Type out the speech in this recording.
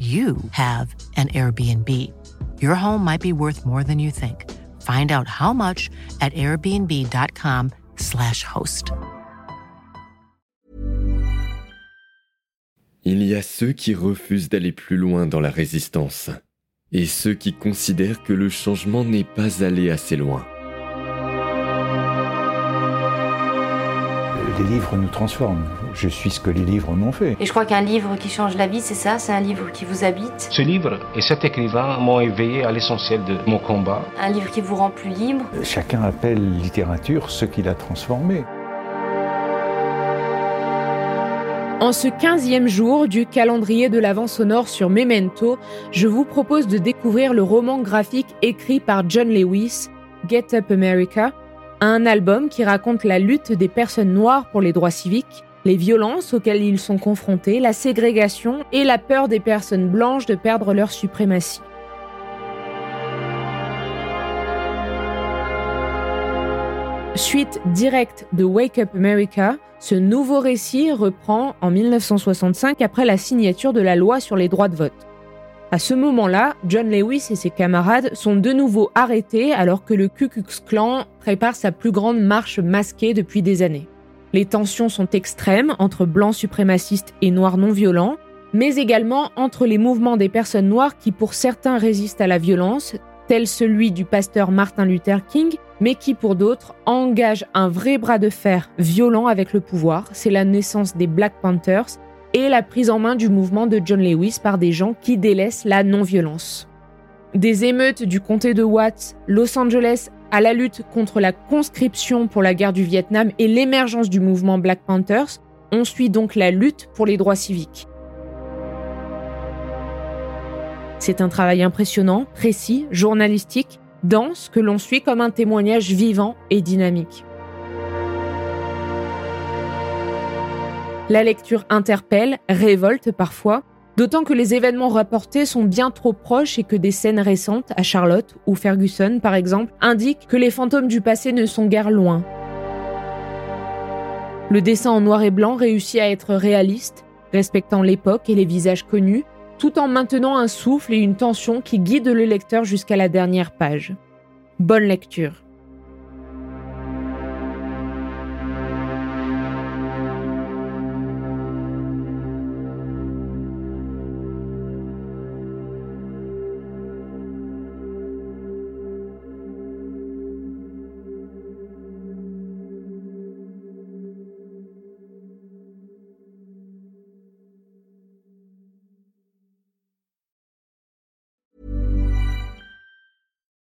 you have an Airbnb. Your home might be worth more than you think. Find out how much at airbnb.com/slash host. Il y a ceux qui refusent d'aller plus loin dans la résistance et ceux qui considèrent que le changement n'est pas allé assez loin. Les livres nous transforment. Je suis ce que les livres m'ont fait. Et je crois qu'un livre qui change la vie, c'est ça, c'est un livre qui vous habite? Ce livre et cet écrivain m'ont éveillé à l'essentiel de mon combat. Un livre qui vous rend plus libre? Chacun appelle littérature ce qu'il a transformé. En ce 15e jour du calendrier de l'Avent sonore sur Memento, je vous propose de découvrir le roman graphique écrit par John Lewis, Get Up America, un album qui raconte la lutte des personnes noires pour les droits civiques, les violences auxquelles ils sont confrontés, la ségrégation et la peur des personnes blanches de perdre leur suprématie. Suite directe de Wake Up America, ce nouveau récit reprend en 1965 après la signature de la loi sur les droits de vote. À ce moment-là, John Lewis et ses camarades sont de nouveau arrêtés alors que le Ku Klux Klan prépare sa plus grande marche masquée depuis des années. Les tensions sont extrêmes entre blancs suprémacistes et noirs non violents, mais également entre les mouvements des personnes noires qui pour certains résistent à la violence, tel celui du pasteur Martin Luther King, mais qui pour d'autres engagent un vrai bras de fer violent avec le pouvoir. C'est la naissance des Black Panthers et la prise en main du mouvement de John Lewis par des gens qui délaissent la non-violence. Des émeutes du comté de Watts, Los Angeles, à la lutte contre la conscription pour la guerre du Vietnam et l'émergence du mouvement Black Panthers, on suit donc la lutte pour les droits civiques. C'est un travail impressionnant, précis, journalistique, dense, que l'on suit comme un témoignage vivant et dynamique. La lecture interpelle, révolte parfois, d'autant que les événements rapportés sont bien trop proches et que des scènes récentes, à Charlotte ou Ferguson par exemple, indiquent que les fantômes du passé ne sont guère loin. Le dessin en noir et blanc réussit à être réaliste, respectant l'époque et les visages connus, tout en maintenant un souffle et une tension qui guident le lecteur jusqu'à la dernière page. Bonne lecture.